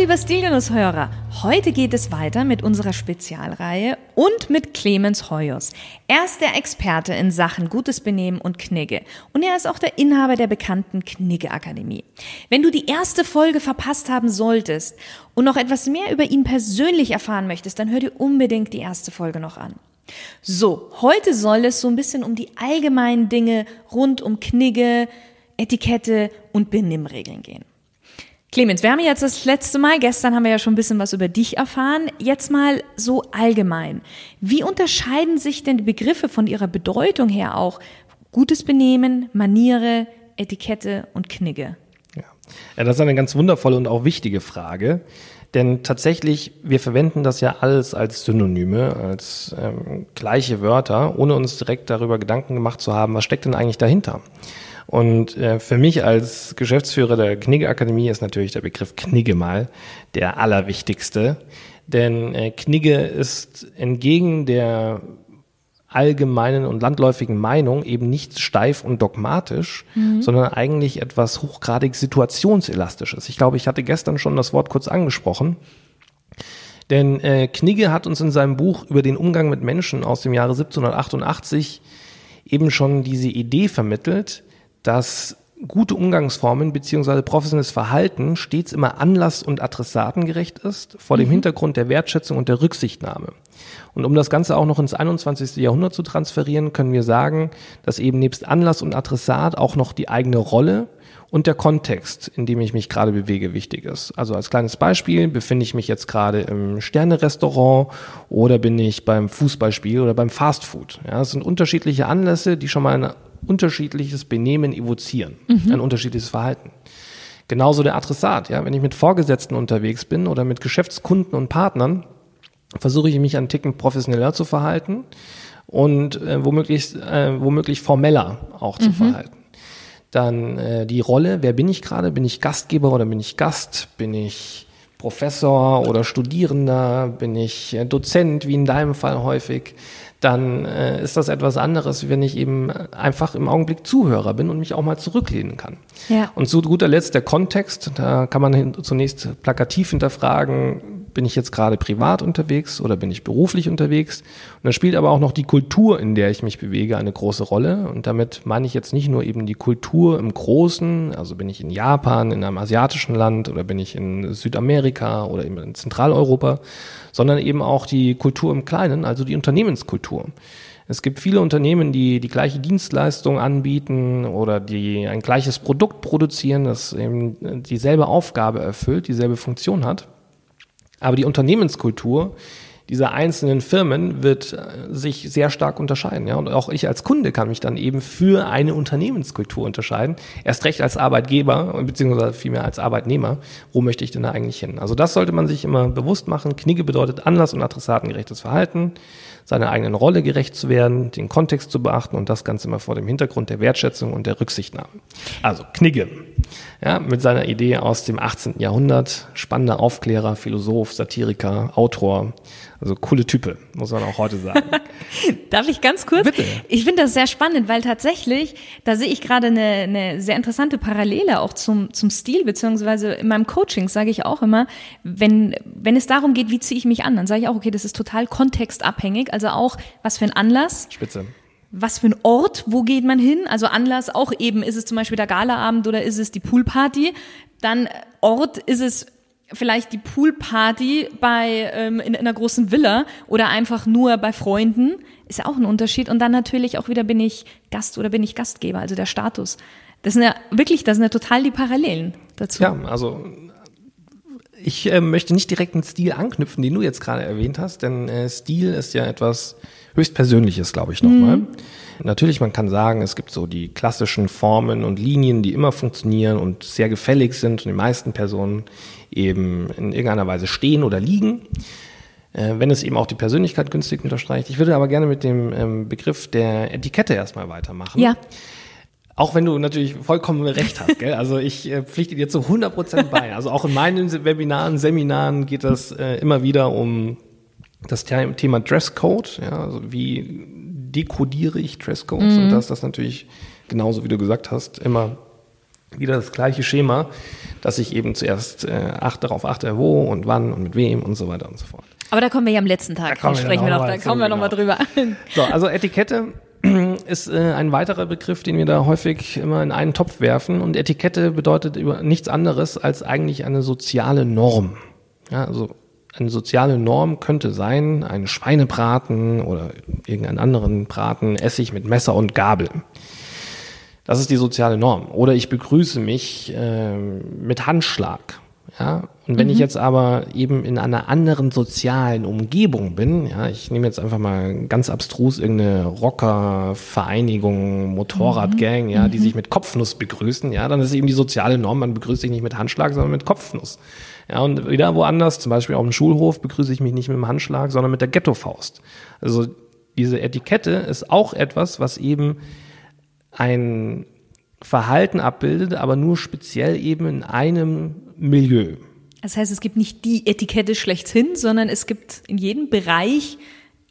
Lieber Stilgenusshörer, heute geht es weiter mit unserer Spezialreihe und mit Clemens Hoyos. Er ist der Experte in Sachen gutes Benehmen und Knigge und er ist auch der Inhaber der bekannten Knigge Akademie. Wenn du die erste Folge verpasst haben solltest und noch etwas mehr über ihn persönlich erfahren möchtest, dann hör dir unbedingt die erste Folge noch an. So, heute soll es so ein bisschen um die allgemeinen Dinge rund um Knigge, Etikette und Benimmregeln gehen. Clemens, wir haben jetzt das letzte Mal, gestern haben wir ja schon ein bisschen was über dich erfahren, jetzt mal so allgemein. Wie unterscheiden sich denn die Begriffe von ihrer Bedeutung her auch? Gutes Benehmen, Maniere, Etikette und Knigge. Ja. ja, das ist eine ganz wundervolle und auch wichtige Frage. Denn tatsächlich, wir verwenden das ja alles als Synonyme, als ähm, gleiche Wörter, ohne uns direkt darüber Gedanken gemacht zu haben, was steckt denn eigentlich dahinter. Und äh, für mich als Geschäftsführer der Knigge Akademie ist natürlich der Begriff Knigge mal der allerwichtigste. Denn äh, Knigge ist entgegen der allgemeinen und landläufigen Meinung eben nicht steif und dogmatisch, mhm. sondern eigentlich etwas hochgradig situationselastisches. Ich glaube, ich hatte gestern schon das Wort kurz angesprochen. Denn äh, Knigge hat uns in seinem Buch über den Umgang mit Menschen aus dem Jahre 1788 eben schon diese Idee vermittelt, dass gute Umgangsformen beziehungsweise professionelles Verhalten stets immer anlass- und adressatengerecht ist, vor dem mhm. Hintergrund der Wertschätzung und der Rücksichtnahme. Und um das Ganze auch noch ins 21. Jahrhundert zu transferieren, können wir sagen, dass eben nebst Anlass und Adressat auch noch die eigene Rolle und der Kontext, in dem ich mich gerade bewege, wichtig ist. Also als kleines Beispiel befinde ich mich jetzt gerade im Sterne-Restaurant oder bin ich beim Fußballspiel oder beim Fastfood. Ja, das sind unterschiedliche Anlässe, die schon mal unterschiedliches Benehmen evozieren, mhm. ein unterschiedliches Verhalten. Genauso der Adressat, ja, wenn ich mit Vorgesetzten unterwegs bin oder mit Geschäftskunden und Partnern, versuche ich mich einen Ticken professioneller zu verhalten und äh, womöglich, äh, womöglich formeller auch zu mhm. verhalten. Dann äh, die Rolle, wer bin ich gerade? Bin ich Gastgeber oder bin ich Gast? Bin ich Professor oder Studierender? Bin ich äh, Dozent, wie in deinem Fall häufig? dann äh, ist das etwas anderes, wenn ich eben einfach im Augenblick Zuhörer bin und mich auch mal zurücklehnen kann. Ja. Und zu guter Letzt der Kontext, da kann man zunächst plakativ hinterfragen, bin ich jetzt gerade privat unterwegs oder bin ich beruflich unterwegs? Und da spielt aber auch noch die Kultur, in der ich mich bewege, eine große Rolle. Und damit meine ich jetzt nicht nur eben die Kultur im Großen, also bin ich in Japan, in einem asiatischen Land oder bin ich in Südamerika oder eben in Zentraleuropa, sondern eben auch die Kultur im Kleinen, also die Unternehmenskultur. Es gibt viele Unternehmen, die die gleiche Dienstleistung anbieten oder die ein gleiches Produkt produzieren, das eben dieselbe Aufgabe erfüllt, dieselbe Funktion hat. Aber die Unternehmenskultur dieser einzelnen Firmen wird äh, sich sehr stark unterscheiden. Ja? Und auch ich als Kunde kann mich dann eben für eine Unternehmenskultur unterscheiden. Erst recht als Arbeitgeber, beziehungsweise vielmehr als Arbeitnehmer. Wo möchte ich denn da eigentlich hin? Also das sollte man sich immer bewusst machen. Knigge bedeutet Anlass- und adressatengerechtes Verhalten seiner eigenen Rolle gerecht zu werden, den Kontext zu beachten und das Ganze immer vor dem Hintergrund der Wertschätzung und der Rücksichtnahme. Also Knigge, ja, mit seiner Idee aus dem 18. Jahrhundert, spannender Aufklärer, Philosoph, Satiriker, Autor, also coole Type, muss man auch heute sagen. Darf ich ganz kurz? Bitte. Ich finde das sehr spannend, weil tatsächlich, da sehe ich gerade eine, eine sehr interessante Parallele auch zum, zum Stil, beziehungsweise in meinem Coaching sage ich auch immer, wenn, wenn es darum geht, wie ziehe ich mich an, dann sage ich auch, okay, das ist total kontextabhängig, also auch, was für ein Anlass. Spitze was für ein Ort, wo geht man hin? Also Anlass auch eben, ist es zum Beispiel der Galaabend oder ist es die Poolparty? Dann Ort, ist es vielleicht die Poolparty bei ähm, in, in einer großen Villa oder einfach nur bei Freunden ist ja auch ein Unterschied und dann natürlich auch wieder bin ich Gast oder bin ich Gastgeber, also der Status. Das sind ja wirklich, das sind ja total die Parallelen dazu. Ja, also ich äh, möchte nicht direkt einen Stil anknüpfen, den du jetzt gerade erwähnt hast, denn äh, Stil ist ja etwas höchst Persönliches, glaube ich nochmal. Mhm. Natürlich, man kann sagen, es gibt so die klassischen Formen und Linien, die immer funktionieren und sehr gefällig sind und die meisten Personen eben in irgendeiner Weise stehen oder liegen, äh, wenn es eben auch die Persönlichkeit günstig unterstreicht. Ich würde aber gerne mit dem ähm, Begriff der Etikette erstmal weitermachen. Ja. Auch wenn du natürlich vollkommen recht hast, gell? Also ich äh, pflichte dir zu 100 Prozent bei. Also auch in meinen Webinaren, Seminaren geht das äh, immer wieder um das Thema Dresscode. Ja, also wie dekodiere ich Dresscodes? Mhm. Und das das natürlich genauso, wie du gesagt hast, immer wieder das gleiche Schema, dass ich eben zuerst äh, acht, darauf achte, wo und wann und mit wem und so weiter und so fort. Aber da kommen wir ja am letzten Tag, da sprechen wir noch, da kommen wir noch mal drüber. So, also Etikette ist äh, ein weiterer Begriff, den wir da häufig immer in einen Topf werfen. Und Etikette bedeutet über nichts anderes als eigentlich eine soziale Norm. Ja, also eine soziale Norm könnte sein, ein Schweinebraten oder irgendeinen anderen Braten esse ich mit Messer und Gabel. Das ist die soziale Norm. Oder ich begrüße mich äh, mit Handschlag. Ja, und wenn mhm. ich jetzt aber eben in einer anderen sozialen Umgebung bin, ja, ich nehme jetzt einfach mal ganz abstrus irgendeine Rockervereinigung, Motorradgang, mhm. ja, die mhm. sich mit Kopfnuss begrüßen, ja, dann ist eben die soziale Norm, man begrüßt sich nicht mit Handschlag, sondern mit Kopfnuss. Ja, und wieder woanders, zum Beispiel auf dem Schulhof, begrüße ich mich nicht mit dem Handschlag, sondern mit der Ghettofaust. Also diese Etikette ist auch etwas, was eben ein Verhalten abbildet, aber nur speziell eben in einem Milieu. Das heißt, es gibt nicht die Etikette schlechthin, sondern es gibt in jedem Bereich,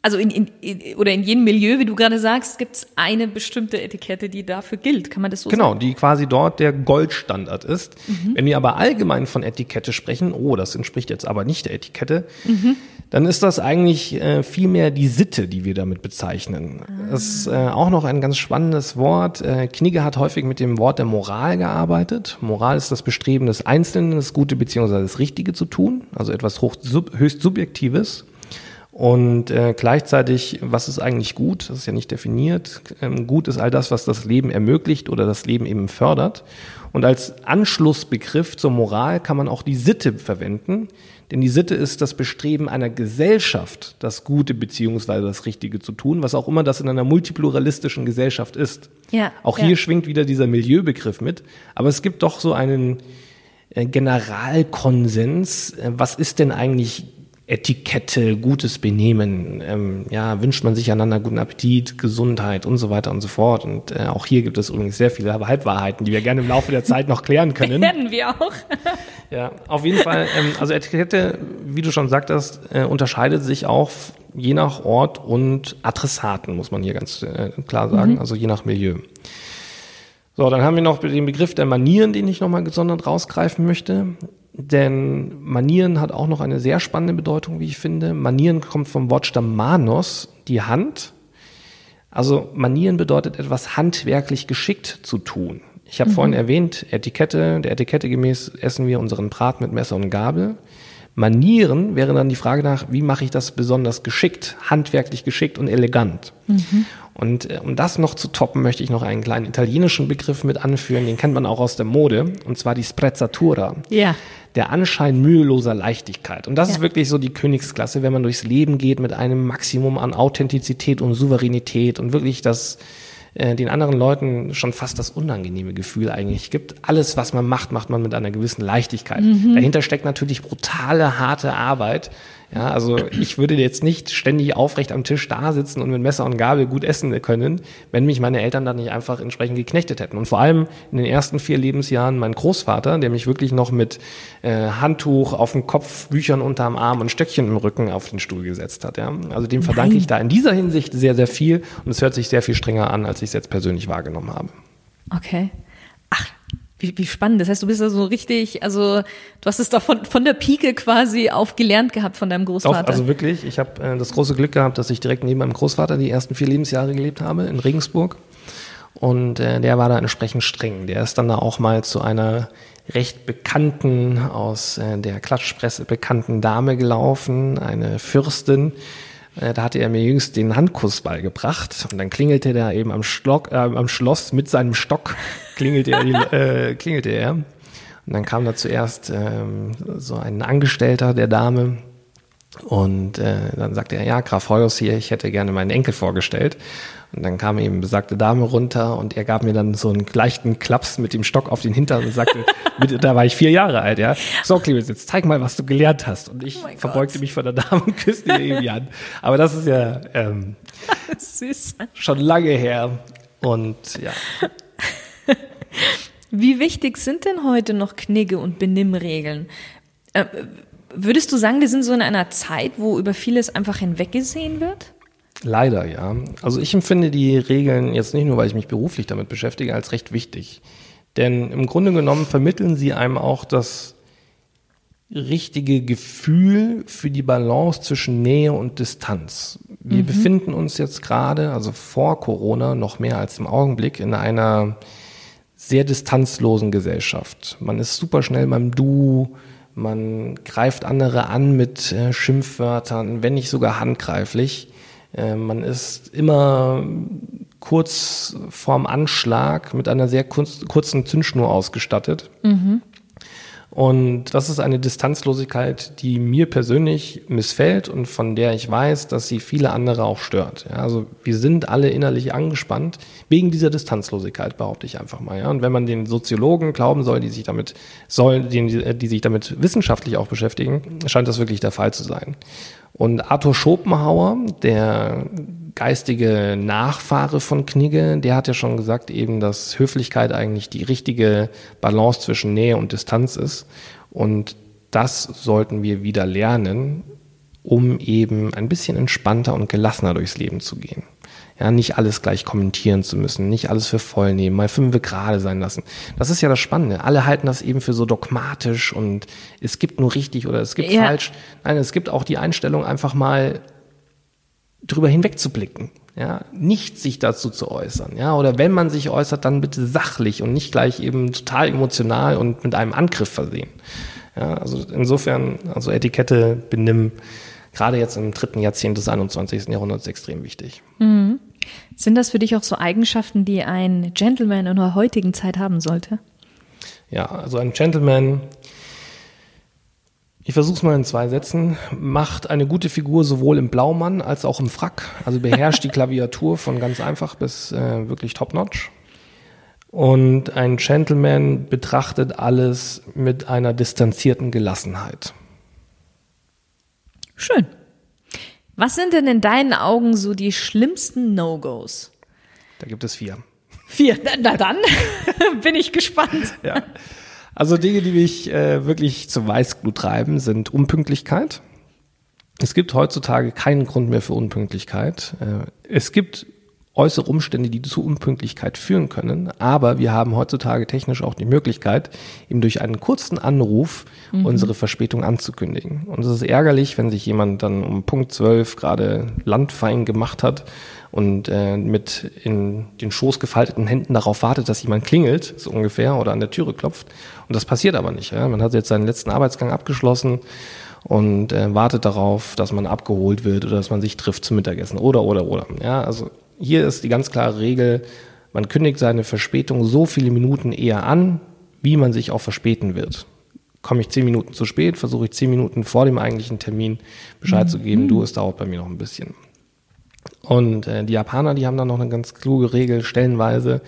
also in, in, oder in jedem Milieu, wie du gerade sagst, gibt es eine bestimmte Etikette, die dafür gilt. Kann man das so genau, sagen? Genau, die quasi dort der Goldstandard ist. Mhm. Wenn wir aber allgemein von Etikette sprechen, oh, das entspricht jetzt aber nicht der Etikette, mhm dann ist das eigentlich äh, vielmehr die Sitte, die wir damit bezeichnen. Ah. Das ist äh, auch noch ein ganz spannendes Wort. Äh, Knigge hat häufig mit dem Wort der Moral gearbeitet. Moral ist das Bestreben des Einzelnen, das Gute beziehungsweise das Richtige zu tun, also etwas hoch, sub, höchst Subjektives. Und äh, gleichzeitig, was ist eigentlich gut? Das ist ja nicht definiert. Ähm, gut ist all das, was das Leben ermöglicht oder das Leben eben fördert. Und als Anschlussbegriff zur Moral kann man auch die Sitte verwenden, denn die Sitte ist das Bestreben einer Gesellschaft, das Gute beziehungsweise das Richtige zu tun, was auch immer das in einer multipluralistischen Gesellschaft ist. Ja, auch hier ja. schwingt wieder dieser Milieubegriff mit. Aber es gibt doch so einen äh, Generalkonsens. Äh, was ist denn eigentlich Etikette, gutes Benehmen, ähm, ja, wünscht man sich einander guten Appetit, Gesundheit und so weiter und so fort. Und äh, auch hier gibt es übrigens sehr viele Halbwahrheiten, die wir gerne im Laufe der Zeit noch klären können. Werden wir auch. ja, auf jeden Fall. Ähm, also Etikette, wie du schon sagtest, äh, unterscheidet sich auch je nach Ort und Adressaten, muss man hier ganz äh, klar sagen, mhm. also je nach Milieu. So, dann haben wir noch den Begriff der Manieren, den ich nochmal gesondert rausgreifen möchte. Denn Manieren hat auch noch eine sehr spannende Bedeutung, wie ich finde. Manieren kommt vom Wortstamm Manos, die Hand. Also Manieren bedeutet etwas handwerklich geschickt zu tun. Ich habe mhm. vorhin erwähnt, Etikette, der Etikette gemäß essen wir unseren Brat mit Messer und Gabel. Manieren wäre dann die Frage nach, wie mache ich das besonders geschickt, handwerklich geschickt und elegant. Mhm. Und äh, um das noch zu toppen, möchte ich noch einen kleinen italienischen Begriff mit anführen, den kennt man auch aus der Mode, und zwar die Sprezzatura. Ja. Der Anschein müheloser Leichtigkeit. Und das ja. ist wirklich so die Königsklasse, wenn man durchs Leben geht mit einem Maximum an Authentizität und Souveränität und wirklich das äh, den anderen Leuten schon fast das unangenehme Gefühl eigentlich gibt. Alles, was man macht, macht man mit einer gewissen Leichtigkeit. Mhm. Dahinter steckt natürlich brutale, harte Arbeit. Ja, also ich würde jetzt nicht ständig aufrecht am Tisch da sitzen und mit Messer und Gabel gut essen können, wenn mich meine Eltern dann nicht einfach entsprechend geknechtet hätten. Und vor allem in den ersten vier Lebensjahren mein Großvater, der mich wirklich noch mit äh, Handtuch auf dem Kopf, Büchern unterm Arm und Stöckchen im Rücken auf den Stuhl gesetzt hat. Ja. Also dem verdanke Nein. ich da in dieser Hinsicht sehr, sehr viel und es hört sich sehr viel strenger an, als ich es jetzt persönlich wahrgenommen habe. Okay. Ach, wie, wie spannend. Das heißt, du bist ja so richtig, also du hast es da von, von der Pike quasi auf gelernt gehabt von deinem Großvater. Doch, also wirklich. Ich habe äh, das große Glück gehabt, dass ich direkt neben meinem Großvater die ersten vier Lebensjahre gelebt habe in Regensburg. Und äh, der war da entsprechend streng. Der ist dann da auch mal zu einer recht bekannten, aus äh, der Klatschpresse bekannten Dame gelaufen, eine Fürstin, da hatte er mir jüngst den Handkuss beigebracht und dann klingelte der eben am, Stock, äh, am Schloss mit seinem Stock, klingelte er, äh, klingelte er. Und dann kam da zuerst ähm, so ein Angestellter der Dame Und äh, dann sagte er, ja, Graf Hoyos hier, ich hätte gerne meinen Enkel vorgestellt. Und dann kam eben besagte Dame runter und er gab mir dann so einen leichten Klaps mit dem Stock auf den Hintern und sagte, mit, da war ich vier Jahre alt, ja. So, Clemens, jetzt zeig mal, was du gelernt hast. Und ich oh verbeugte Gott. mich vor der Dame und küsste ihr eben die Hand. Aber das ist ja ähm, Süß. schon lange her. Und ja. Wie wichtig sind denn heute noch Knigge und Benimmregeln? Äh, würdest du sagen, wir sind so in einer Zeit, wo über vieles einfach hinweggesehen wird? Leider, ja. Also ich empfinde die Regeln jetzt nicht nur, weil ich mich beruflich damit beschäftige, als recht wichtig. Denn im Grunde genommen vermitteln sie einem auch das richtige Gefühl für die Balance zwischen Nähe und Distanz. Wir mhm. befinden uns jetzt gerade, also vor Corona noch mehr als im Augenblick, in einer sehr distanzlosen Gesellschaft. Man ist super schnell beim Du, man greift andere an mit äh, Schimpfwörtern, wenn nicht sogar handgreiflich. Äh, man ist immer kurz vorm Anschlag mit einer sehr kurzen Zündschnur ausgestattet. Mhm. Und das ist eine Distanzlosigkeit, die mir persönlich missfällt und von der ich weiß, dass sie viele andere auch stört. Ja, also wir sind alle innerlich angespannt wegen dieser Distanzlosigkeit, behaupte ich einfach mal. Ja. Und wenn man den Soziologen glauben soll, die sich damit soll, die, die sich damit wissenschaftlich auch beschäftigen, scheint das wirklich der Fall zu sein. Und Arthur Schopenhauer, der geistige Nachfahre von Knigge, der hat ja schon gesagt eben, dass Höflichkeit eigentlich die richtige Balance zwischen Nähe und Distanz ist. Und das sollten wir wieder lernen, um eben ein bisschen entspannter und gelassener durchs Leben zu gehen. Ja, nicht alles gleich kommentieren zu müssen, nicht alles für voll nehmen, mal fünf gerade sein lassen. Das ist ja das Spannende. Alle halten das eben für so dogmatisch und es gibt nur richtig oder es gibt ja. falsch. Nein, es gibt auch die Einstellung, einfach mal drüber hinwegzublicken. Ja, nicht sich dazu zu äußern. Ja, oder wenn man sich äußert, dann bitte sachlich und nicht gleich eben total emotional und mit einem Angriff versehen. Ja, also insofern, also Etikette, Benimm, gerade jetzt im dritten Jahrzehnt des 21. Jahrhunderts extrem wichtig. Mhm. Sind das für dich auch so Eigenschaften, die ein Gentleman in der heutigen Zeit haben sollte? Ja, also ein Gentleman, ich versuche es mal in zwei Sätzen, macht eine gute Figur sowohl im Blaumann als auch im Frack. Also beherrscht die Klaviatur von ganz einfach bis äh, wirklich top-notch. Und ein Gentleman betrachtet alles mit einer distanzierten Gelassenheit. Schön. Was sind denn in deinen Augen so die schlimmsten No-Gos? Da gibt es vier. Vier? Na dann bin ich gespannt. Ja. Also Dinge, die mich äh, wirklich zu Weißglut treiben, sind Unpünktlichkeit. Es gibt heutzutage keinen Grund mehr für Unpünktlichkeit. Äh, es gibt äußere Umstände, die zu Unpünktlichkeit führen können. Aber wir haben heutzutage technisch auch die Möglichkeit, eben durch einen kurzen Anruf mhm. unsere Verspätung anzukündigen. Und es ist ärgerlich, wenn sich jemand dann um Punkt 12 gerade landfein gemacht hat und äh, mit in den Schoß gefalteten Händen darauf wartet, dass jemand klingelt, so ungefähr, oder an der Türe klopft. Und das passiert aber nicht. Ja? Man hat jetzt seinen letzten Arbeitsgang abgeschlossen und äh, wartet darauf, dass man abgeholt wird oder dass man sich trifft zum Mittagessen oder oder oder. Ja, also hier ist die ganz klare Regel, man kündigt seine Verspätung so viele Minuten eher an, wie man sich auch verspäten wird. Komme ich zehn Minuten zu spät, versuche ich zehn Minuten vor dem eigentlichen Termin Bescheid mhm. zu geben, du, es dauert bei mir noch ein bisschen. Und äh, die Japaner, die haben da noch eine ganz kluge Regel stellenweise.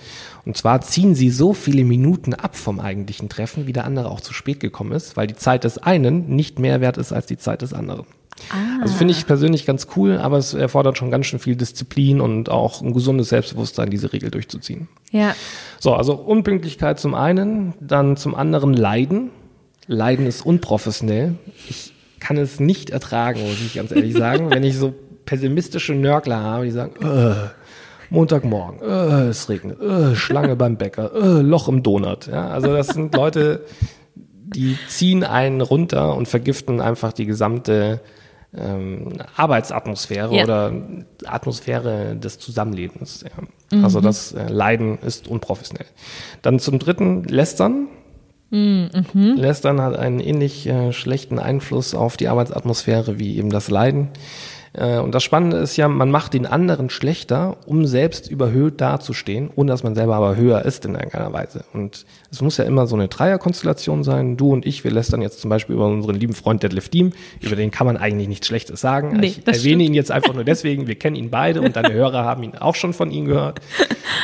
Und zwar ziehen sie so viele Minuten ab vom eigentlichen Treffen, wie der andere auch zu spät gekommen ist, weil die Zeit des einen nicht mehr wert ist als die Zeit des anderen. Ah. Also finde ich persönlich ganz cool, aber es erfordert schon ganz schön viel Disziplin und auch ein gesundes Selbstbewusstsein, diese Regel durchzuziehen. Ja. So, also Unpünktlichkeit zum einen, dann zum anderen Leiden. Leiden ist unprofessionell. Ich kann es nicht ertragen, muss ich ganz ehrlich sagen, wenn ich so pessimistische Nörgler habe, die sagen, äh, Montagmorgen, äh, es regnet, äh, Schlange beim Bäcker, äh, Loch im Donut. Ja, also das sind Leute, die ziehen einen runter und vergiften einfach die gesamte ähm, Arbeitsatmosphäre ja. oder Atmosphäre des Zusammenlebens. Ja. Mhm. Also das äh, Leiden ist unprofessionell. Dann zum dritten Lästern. Mhm. Lästern hat einen ähnlich äh, schlechten Einfluss auf die Arbeitsatmosphäre wie eben das Leiden. Äh, und das Spannende ist ja, man macht den anderen schlechter, um selbst überhöht dazustehen, ohne dass man selber aber höher ist in irgendeiner Weise. Und es muss ja immer so eine Dreierkonstellation sein. Du und ich, wir lästern jetzt zum Beispiel über unseren lieben Freund Deadlift Team. Über den kann man eigentlich nichts Schlechtes sagen. Nee, ich erwähne stimmt. ihn jetzt einfach nur deswegen. Wir kennen ihn beide und deine Hörer haben ihn auch schon von ihm gehört.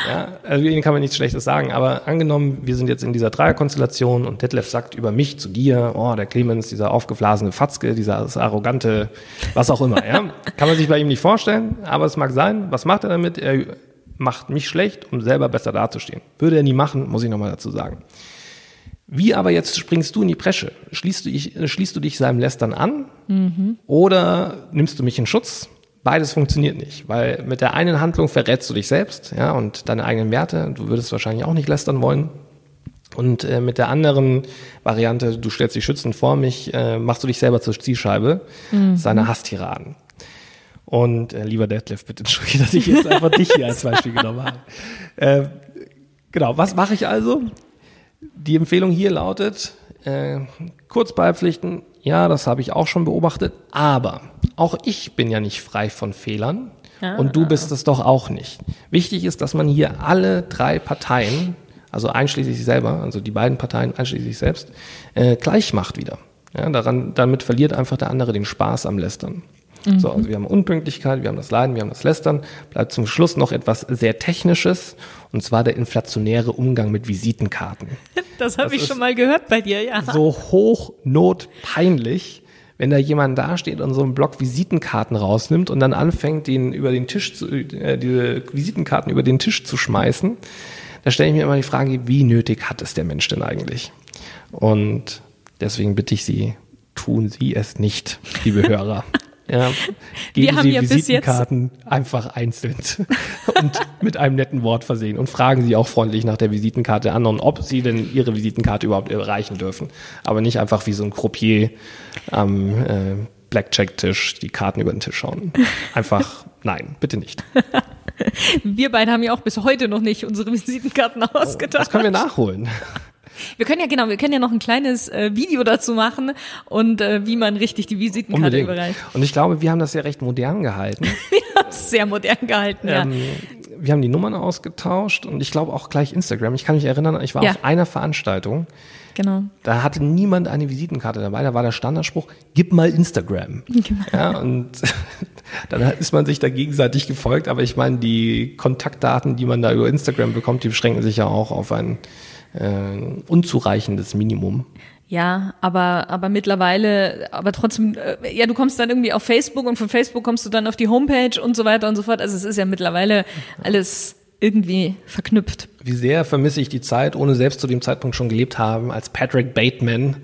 Ja, also über ihn kann man nichts Schlechtes sagen. Aber angenommen, wir sind jetzt in dieser Dreierkonstellation und Detlef sagt über mich zu dir, oh, der Clemens, dieser aufgeblasene Fatzke, dieser arrogante, was auch immer. Ja? Kann man sich bei ihm nicht vorstellen, aber es mag sein. Was macht er damit? Er macht mich schlecht, um selber besser dazustehen. Würde er nie machen, muss ich nochmal dazu sagen. Wie aber jetzt springst du in die Presche? Schließt du, dich, schließt du dich seinem Lästern an mhm. oder nimmst du mich in Schutz? Beides funktioniert nicht, weil mit der einen Handlung verrätst du dich selbst ja, und deine eigenen Werte. Du würdest wahrscheinlich auch nicht lästern wollen. Und äh, mit der anderen Variante, du stellst dich schützend vor mich, äh, machst du dich selber zur Zielscheibe mhm. seiner Hasstiraden. Und äh, lieber Detlef, bitte entschuldige, dass ich jetzt einfach dich hier als Beispiel genommen habe. Äh, genau, was mache ich also? Die Empfehlung hier lautet, äh, kurz beipflichten, ja, das habe ich auch schon beobachtet, aber auch ich bin ja nicht frei von Fehlern ah, und du bist es doch auch nicht. Wichtig ist, dass man hier alle drei Parteien also einschließlich sich selber, also die beiden Parteien einschließlich sich selbst, äh, gleich macht wieder. Ja, daran, damit verliert einfach der andere den Spaß am Lästern. Mhm. So, also wir haben Unpünktlichkeit, wir haben das Leiden, wir haben das Lästern. Bleibt zum Schluss noch etwas sehr Technisches, und zwar der inflationäre Umgang mit Visitenkarten. Das habe ich schon mal gehört bei dir, ja. So hochnotpeinlich, wenn da jemand dasteht und so einen Block Visitenkarten rausnimmt und dann anfängt, den über den Tisch zu, äh, diese Visitenkarten über den Tisch zu schmeißen da stelle ich mir immer die Frage, wie nötig hat es der Mensch denn eigentlich? Und deswegen bitte ich Sie, tun Sie es nicht, liebe Hörer. Ja, geben Wir Sie ja Visitenkarten einfach einzeln und mit einem netten Wort versehen und fragen Sie auch freundlich nach der Visitenkarte an und ob Sie denn Ihre Visitenkarte überhaupt erreichen dürfen. Aber nicht einfach wie so ein Croupier am äh, Blackjack-Tisch die Karten über den Tisch schauen. Einfach nein, bitte nicht. Wir beide haben ja auch bis heute noch nicht unsere Visitenkarten ausgetauscht. Oh, das können wir nachholen. Wir können ja genau, wir können ja noch ein kleines äh, Video dazu machen und äh, wie man richtig die Visitenkarte Unbedingt. überreicht. Und ich glaube, wir haben das ja recht modern gehalten. wir haben es sehr modern gehalten, ähm, ja. Wir haben die Nummern ausgetauscht und ich glaube auch gleich Instagram. Ich kann mich erinnern, ich war ja. auf einer Veranstaltung. Genau. Da hatte niemand eine Visitenkarte dabei. Da war der Standardspruch, gib mal Instagram. Genau. Ja, und dann ist man sich da gegenseitig gefolgt. Aber ich meine, die Kontaktdaten, die man da über Instagram bekommt, die beschränken sich ja auch auf ein äh, unzureichendes Minimum. Ja, aber, aber mittlerweile, aber trotzdem, äh, ja, du kommst dann irgendwie auf Facebook und von Facebook kommst du dann auf die Homepage und so weiter und so fort. Also es ist ja mittlerweile alles irgendwie verknüpft. Wie sehr vermisse ich die Zeit, ohne selbst zu dem Zeitpunkt schon gelebt haben, als Patrick Bateman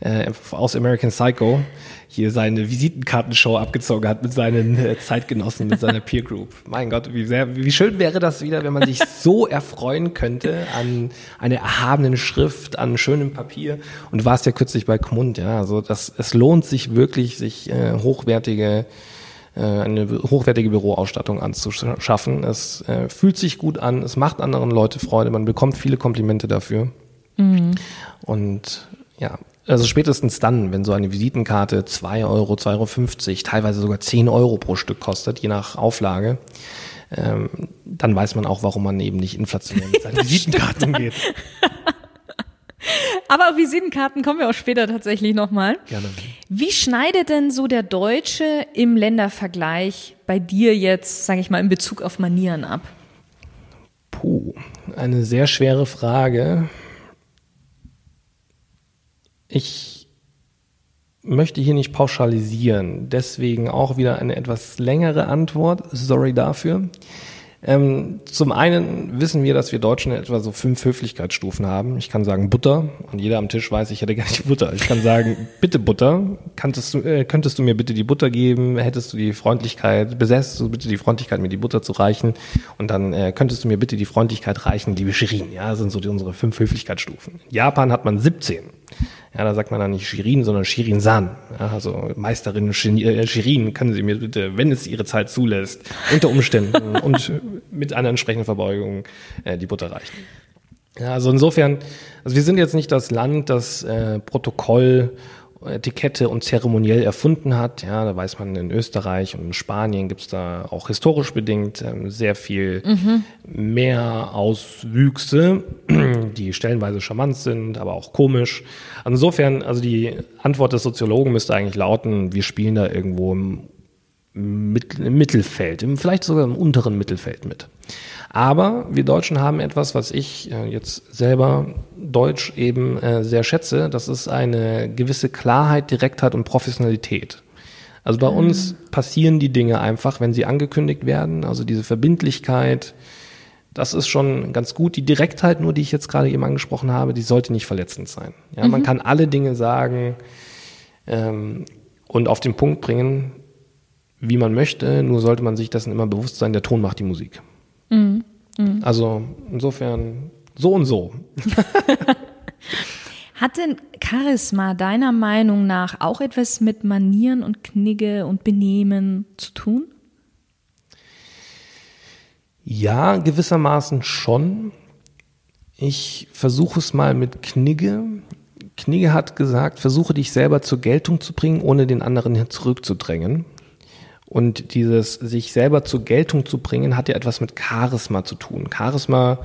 äh, aus American Psycho hier seine Visitenkartenshow abgezogen hat mit seinen äh, Zeitgenossen, mit seiner Peer Group. Mein Gott, wie, sehr, wie schön wäre das wieder, wenn man sich so erfreuen könnte an einer erhabenen Schrift, an schönem Papier. Und du warst ja kürzlich bei Kmund, ja, also das, es lohnt sich wirklich, sich äh, hochwertige eine hochwertige Büroausstattung anzuschaffen. Es äh, fühlt sich gut an, es macht anderen Leute Freude, man bekommt viele Komplimente dafür. Mhm. Und ja, also spätestens dann, wenn so eine Visitenkarte 2 Euro, 2,50 Euro, teilweise sogar 10 Euro pro Stück kostet, je nach Auflage, ähm, dann weiß man auch, warum man eben nicht inflationär mit seinen Visitenkarten umgeht. Aber auf Visitenkarten kommen wir auch später tatsächlich nochmal. Gerne. Wie schneidet denn so der Deutsche im Ländervergleich bei dir jetzt, sage ich mal, in Bezug auf Manieren ab? Puh, eine sehr schwere Frage. Ich möchte hier nicht pauschalisieren, deswegen auch wieder eine etwas längere Antwort. Sorry dafür. Ähm, zum einen wissen wir, dass wir Deutschen etwa so fünf Höflichkeitsstufen haben. Ich kann sagen Butter und jeder am Tisch weiß, ich hätte gar nicht Butter. Ich kann sagen, bitte Butter. Könntest du, äh, könntest du mir bitte die Butter geben? Hättest du die Freundlichkeit, besäßt du bitte die Freundlichkeit, mir die Butter zu reichen? Und dann äh, könntest du mir bitte die Freundlichkeit reichen, liebe Shirin. Ja, das sind so die, unsere fünf Höflichkeitsstufen. In Japan hat man 17. Ja, da sagt man dann nicht Shirin, sondern Shirin San. Ja, also Meisterin äh, Shirin, können Sie mir bitte, wenn es Ihre Zeit zulässt, unter Umständen und mit einer entsprechenden Verbeugung äh, die Butter reichen. Ja, also insofern, also wir sind jetzt nicht das Land, das äh, Protokoll Etikette und zeremoniell erfunden hat. Ja, da weiß man, in Österreich und in Spanien gibt's da auch historisch bedingt ähm, sehr viel mhm. mehr Auswüchse, die stellenweise charmant sind, aber auch komisch. Insofern, also die Antwort des Soziologen müsste eigentlich lauten, wir spielen da irgendwo im, im Mittelfeld, im, vielleicht sogar im unteren Mittelfeld mit. Aber wir Deutschen haben etwas, was ich äh, jetzt selber Deutsch eben äh, sehr schätze. Das ist eine gewisse Klarheit, Direktheit und Professionalität. Also bei uns mhm. passieren die Dinge einfach, wenn sie angekündigt werden. Also diese Verbindlichkeit, das ist schon ganz gut. Die Direktheit, nur die ich jetzt gerade eben angesprochen habe, die sollte nicht verletzend sein. Ja, mhm. Man kann alle Dinge sagen ähm, und auf den Punkt bringen, wie man möchte. Nur sollte man sich dessen immer bewusst sein, der Ton macht die Musik. Mhm. Mhm. Also insofern so und so. Hat denn Charisma deiner Meinung nach auch etwas mit Manieren und Knigge und Benehmen zu tun? Ja, gewissermaßen schon. Ich versuche es mal mit Knigge. Knigge hat gesagt, versuche dich selber zur Geltung zu bringen, ohne den anderen zurückzudrängen. Und dieses sich selber zur Geltung zu bringen, hat ja etwas mit Charisma zu tun. Charisma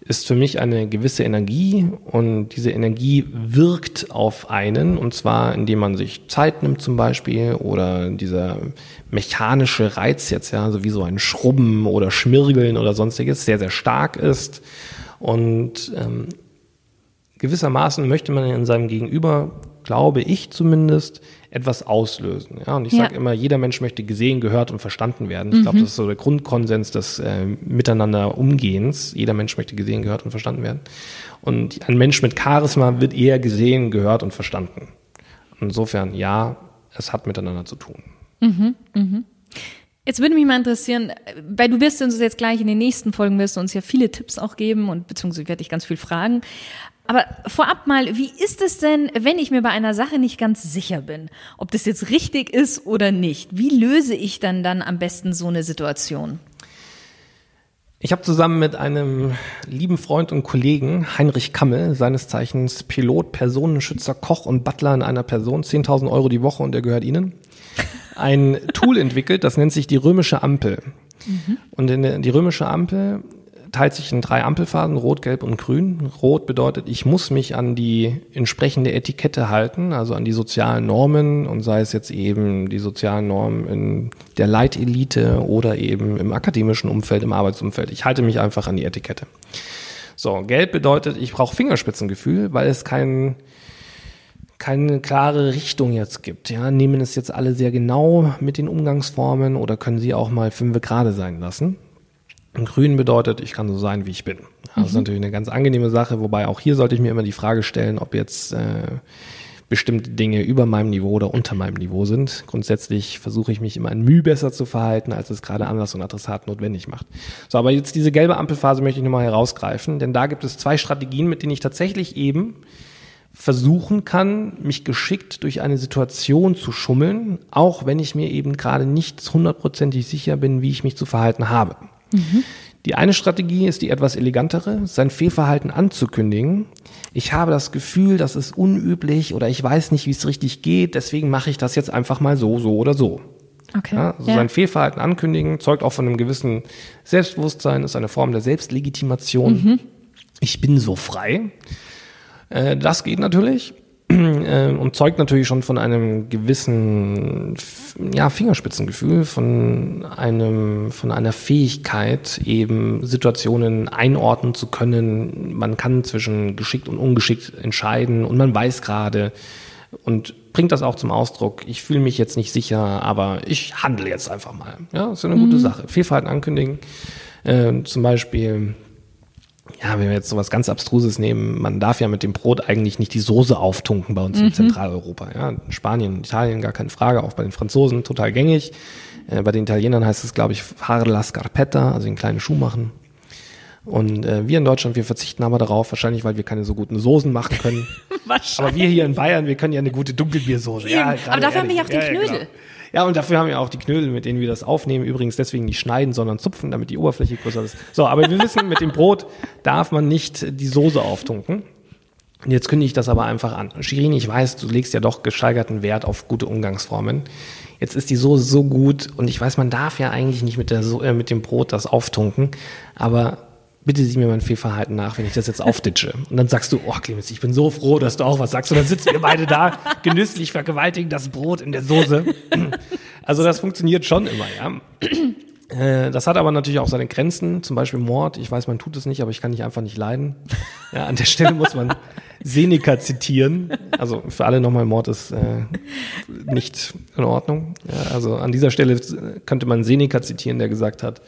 ist für mich eine gewisse Energie und diese Energie wirkt auf einen und zwar indem man sich Zeit nimmt zum Beispiel oder dieser mechanische Reiz jetzt ja, so wie so ein Schrubben oder Schmirgeln oder sonstiges sehr, sehr stark ist und ähm, gewissermaßen möchte man in seinem Gegenüber, glaube ich zumindest, etwas auslösen. Ja, und ich ja. sage immer, jeder Mensch möchte gesehen, gehört und verstanden werden. Ich mhm. glaube, das ist so der Grundkonsens des äh, Miteinander Umgehens. Jeder Mensch möchte gesehen, gehört und verstanden werden. Und ein Mensch mit Charisma wird eher gesehen, gehört und verstanden. Insofern, ja, es hat miteinander zu tun. Mhm, mhm. Jetzt würde mich mal interessieren, weil du wirst uns jetzt gleich in den nächsten Folgen wirst du uns ja viele Tipps auch geben und beziehungsweise werde ich ganz viel fragen. Aber vorab mal, wie ist es denn, wenn ich mir bei einer Sache nicht ganz sicher bin, ob das jetzt richtig ist oder nicht? Wie löse ich dann dann am besten so eine Situation? Ich habe zusammen mit einem lieben Freund und Kollegen, Heinrich Kammel, seines Zeichens Pilot, Personenschützer, Koch und Butler in einer Person, 10.000 Euro die Woche und der gehört Ihnen, ein Tool entwickelt, das nennt sich die römische Ampel. Mhm. Und in der, die römische Ampel teilt sich in drei Ampelphasen, Rot, Gelb und Grün. Rot bedeutet, ich muss mich an die entsprechende Etikette halten, also an die sozialen Normen und sei es jetzt eben die sozialen Normen in der Leitelite oder eben im akademischen Umfeld, im Arbeitsumfeld. Ich halte mich einfach an die Etikette. So, Gelb bedeutet, ich brauche Fingerspitzengefühl, weil es kein keine klare Richtung jetzt gibt. Ja, nehmen es jetzt alle sehr genau mit den Umgangsformen oder können sie auch mal fünf gerade sein lassen? Grün bedeutet, ich kann so sein, wie ich bin. Das ist mhm. natürlich eine ganz angenehme Sache, wobei auch hier sollte ich mir immer die Frage stellen, ob jetzt äh, bestimmte Dinge über meinem Niveau oder unter meinem Niveau sind. Grundsätzlich versuche ich mich immer ein Mühe besser zu verhalten, als es gerade anders und Adressat notwendig macht. So, aber jetzt diese gelbe Ampelphase möchte ich nochmal herausgreifen, denn da gibt es zwei Strategien, mit denen ich tatsächlich eben versuchen kann, mich geschickt durch eine Situation zu schummeln, auch wenn ich mir eben gerade nicht hundertprozentig sicher bin, wie ich mich zu verhalten habe. Die eine Strategie ist die etwas elegantere, sein Fehlverhalten anzukündigen. Ich habe das Gefühl, das ist unüblich oder ich weiß nicht, wie es richtig geht, deswegen mache ich das jetzt einfach mal so, so oder so. Okay. Ja, also ja. Sein Fehlverhalten ankündigen zeugt auch von einem gewissen Selbstbewusstsein, ist eine Form der Selbstlegitimation. Mhm. Ich bin so frei. Äh, das geht natürlich. Äh, und zeugt natürlich schon von einem gewissen ja, Fingerspitzengefühl, von einem, von einer Fähigkeit, eben Situationen einordnen zu können. Man kann zwischen geschickt und ungeschickt entscheiden und man weiß gerade und bringt das auch zum Ausdruck. Ich fühle mich jetzt nicht sicher, aber ich handle jetzt einfach mal. Ja, das ist eine mhm. gute Sache. Fehlverhalten ankündigen. Äh, zum Beispiel ja, wenn wir jetzt sowas ganz Abstruses nehmen, man darf ja mit dem Brot eigentlich nicht die Soße auftunken bei uns mhm. in Zentraleuropa. Ja, in Spanien, Italien gar keine Frage, auch bei den Franzosen total gängig. Äh, bei den Italienern heißt es, glaube ich, fare la scarpetta, also den kleinen Schuh machen. Und äh, wir in Deutschland, wir verzichten aber darauf, wahrscheinlich, weil wir keine so guten Soßen machen können. wahrscheinlich. Aber wir hier in Bayern, wir können ja eine gute Dunkelbiersoße. Ja, aber dafür haben wir ja auch die Knödel. Ja, genau. Ja, und dafür haben wir auch die Knödel, mit denen wir das aufnehmen. Übrigens deswegen nicht schneiden, sondern zupfen, damit die Oberfläche größer ist. So, aber wir wissen, mit dem Brot darf man nicht die Soße auftunken. Und jetzt kündige ich das aber einfach an. Shirin, ich weiß, du legst ja doch gesteigerten Wert auf gute Umgangsformen. Jetzt ist die Soße so gut und ich weiß, man darf ja eigentlich nicht mit, der so äh, mit dem Brot das auftunken, aber bitte sieh mir mein Fehlverhalten nach, wenn ich das jetzt aufditsche. Und dann sagst du, oh Clemens, ich bin so froh, dass du auch was sagst. Und dann sitzen wir beide da, genüsslich vergewaltigen das Brot in der Soße. Also das funktioniert schon immer, ja. Äh, das hat aber natürlich auch seine Grenzen, zum Beispiel Mord. Ich weiß, man tut es nicht, aber ich kann dich einfach nicht leiden. Ja, an der Stelle muss man Seneca zitieren. Also für alle nochmal, Mord ist äh, nicht in Ordnung. Ja, also an dieser Stelle könnte man Seneca zitieren, der gesagt hat,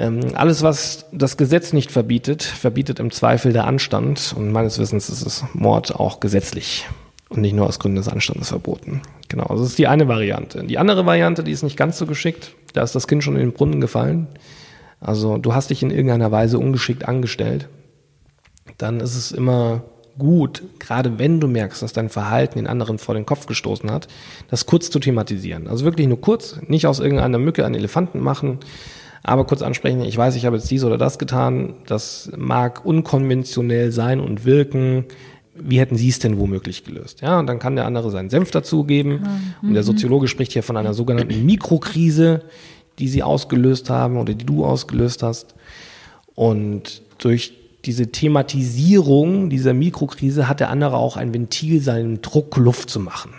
ähm, alles, was das Gesetz nicht verbietet, verbietet im Zweifel der Anstand. Und meines Wissens ist es Mord auch gesetzlich und nicht nur aus Gründen des Anstandes verboten. Genau, also das ist die eine Variante. Die andere Variante, die ist nicht ganz so geschickt, da ist das Kind schon in den Brunnen gefallen. Also du hast dich in irgendeiner Weise ungeschickt angestellt. Dann ist es immer gut, gerade wenn du merkst, dass dein Verhalten den anderen vor den Kopf gestoßen hat, das kurz zu thematisieren. Also wirklich nur kurz, nicht aus irgendeiner Mücke einen Elefanten machen, aber kurz ansprechen, ich weiß, ich habe jetzt dies oder das getan, das mag unkonventionell sein und wirken, wie hätten Sie es denn womöglich gelöst? Ja, und dann kann der andere seinen Senf dazugeben. Mhm. Und der Soziologe spricht hier von einer sogenannten Mikrokrise, die Sie ausgelöst haben oder die du ausgelöst hast. Und durch diese Thematisierung dieser Mikrokrise hat der andere auch ein Ventil, seinen Druck Luft zu machen.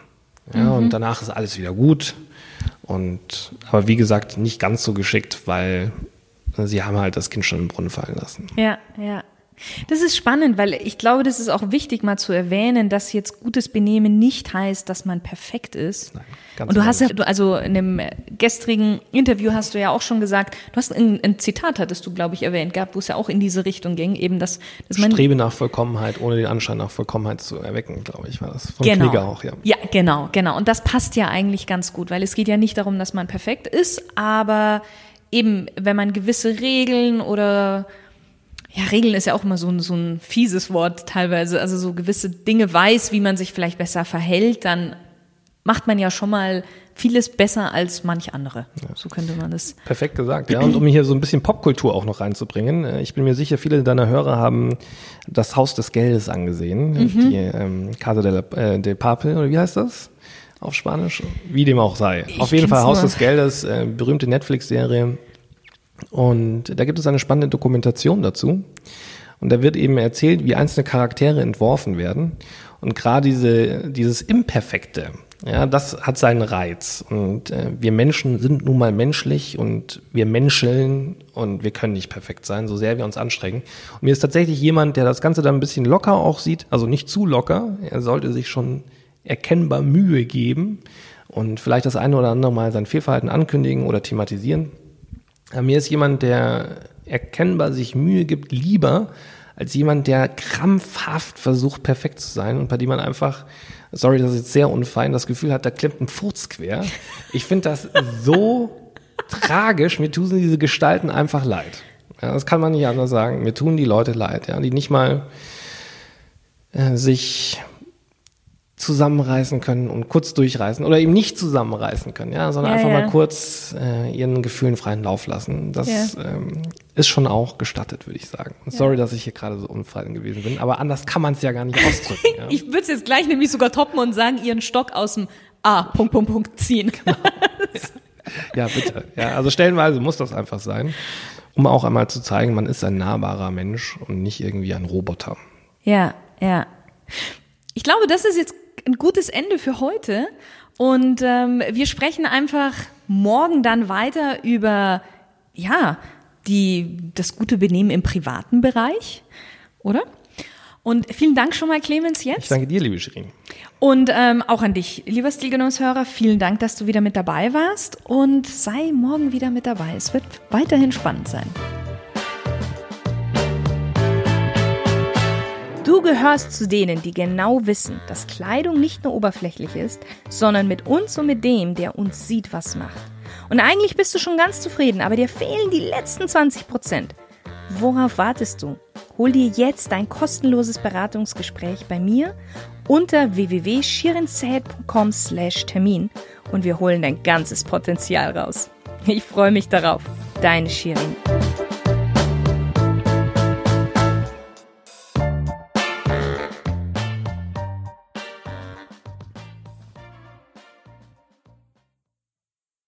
Ja, mhm. und danach ist alles wieder gut. Und, aber wie gesagt, nicht ganz so geschickt, weil sie haben halt das Kind schon im Brunnen fallen lassen. Ja, ja. Das ist spannend, weil ich glaube, das ist auch wichtig mal zu erwähnen, dass jetzt gutes Benehmen nicht heißt, dass man perfekt ist. Nein, ganz Und du hast ja, also in dem gestrigen Interview hast du ja auch schon gesagt, du hast ein, ein Zitat hattest du, glaube ich, erwähnt gehabt, wo es ja auch in diese Richtung ging, eben dass, dass man Strebe nach Vollkommenheit, ohne den Anschein nach Vollkommenheit zu erwecken, glaube ich, war das von genau. Knigge auch, ja. Ja, genau, genau. Und das passt ja eigentlich ganz gut, weil es geht ja nicht darum, dass man perfekt ist, aber eben, wenn man gewisse Regeln oder ja, Regeln ist ja auch immer so ein, so ein fieses Wort teilweise, also so gewisse Dinge weiß, wie man sich vielleicht besser verhält, dann macht man ja schon mal vieles besser als manch andere. Ja. So könnte man das. Perfekt gesagt, ja. Und um hier so ein bisschen Popkultur auch noch reinzubringen, äh, ich bin mir sicher, viele deiner Hörer haben das Haus des Geldes angesehen, mhm. die ähm, Casa de, la, äh, de Papel, oder wie heißt das? Auf Spanisch? Wie dem auch sei. Ich Auf jeden Fall Haus nur. des Geldes, äh, berühmte Netflix-Serie, und da gibt es eine spannende Dokumentation dazu. Und da wird eben erzählt, wie einzelne Charaktere entworfen werden. Und gerade diese, dieses Imperfekte, ja, das hat seinen Reiz. Und äh, wir Menschen sind nun mal menschlich und wir menscheln und wir können nicht perfekt sein, so sehr wir uns anstrengen. Und mir ist tatsächlich jemand, der das Ganze dann ein bisschen locker auch sieht, also nicht zu locker. Er sollte sich schon erkennbar Mühe geben und vielleicht das eine oder andere Mal sein Fehlverhalten ankündigen oder thematisieren. Mir ist jemand, der erkennbar sich Mühe gibt, lieber als jemand, der krampfhaft versucht, perfekt zu sein und bei dem man einfach, sorry, das ist jetzt sehr unfein, das Gefühl hat, da klemmt ein Furz quer. Ich finde das so tragisch. Mir tun diese Gestalten einfach leid. Ja, das kann man nicht anders sagen. Mir tun die Leute leid, ja, die nicht mal äh, sich zusammenreißen können und kurz durchreißen oder eben nicht zusammenreißen können, ja, sondern ja, einfach ja. mal kurz äh, ihren Gefühlen freien Lauf lassen. Das ja. ähm, ist schon auch gestattet, würde ich sagen. Sorry, dass ich hier gerade so unfrei gewesen bin, aber anders kann man es ja gar nicht ausdrücken. ich würde es jetzt gleich nämlich sogar toppen und sagen, ihren Stock aus dem A, Punkt, Punkt, Punkt ziehen. Genau. ja, bitte. Ja, also stellenweise muss das einfach sein, um auch einmal zu zeigen, man ist ein nahbarer Mensch und nicht irgendwie ein Roboter. Ja, ja. Ich glaube, das ist jetzt ein gutes Ende für heute. Und ähm, wir sprechen einfach morgen dann weiter über, ja, die, das gute Benehmen im privaten Bereich, oder? Und vielen Dank schon mal, Clemens, jetzt. Ich danke dir, liebe Shirin. Und ähm, auch an dich, lieber Stilgenusshörer, vielen Dank, dass du wieder mit dabei warst und sei morgen wieder mit dabei. Es wird weiterhin spannend sein. Du gehörst zu denen, die genau wissen, dass Kleidung nicht nur oberflächlich ist, sondern mit uns und mit dem, der uns sieht, was macht. Und eigentlich bist du schon ganz zufrieden, aber dir fehlen die letzten 20 Prozent. Worauf wartest du? Hol dir jetzt ein kostenloses Beratungsgespräch bei mir unter www.shirinzeit.com slash Termin und wir holen dein ganzes Potenzial raus. Ich freue mich darauf. Deine Shirin.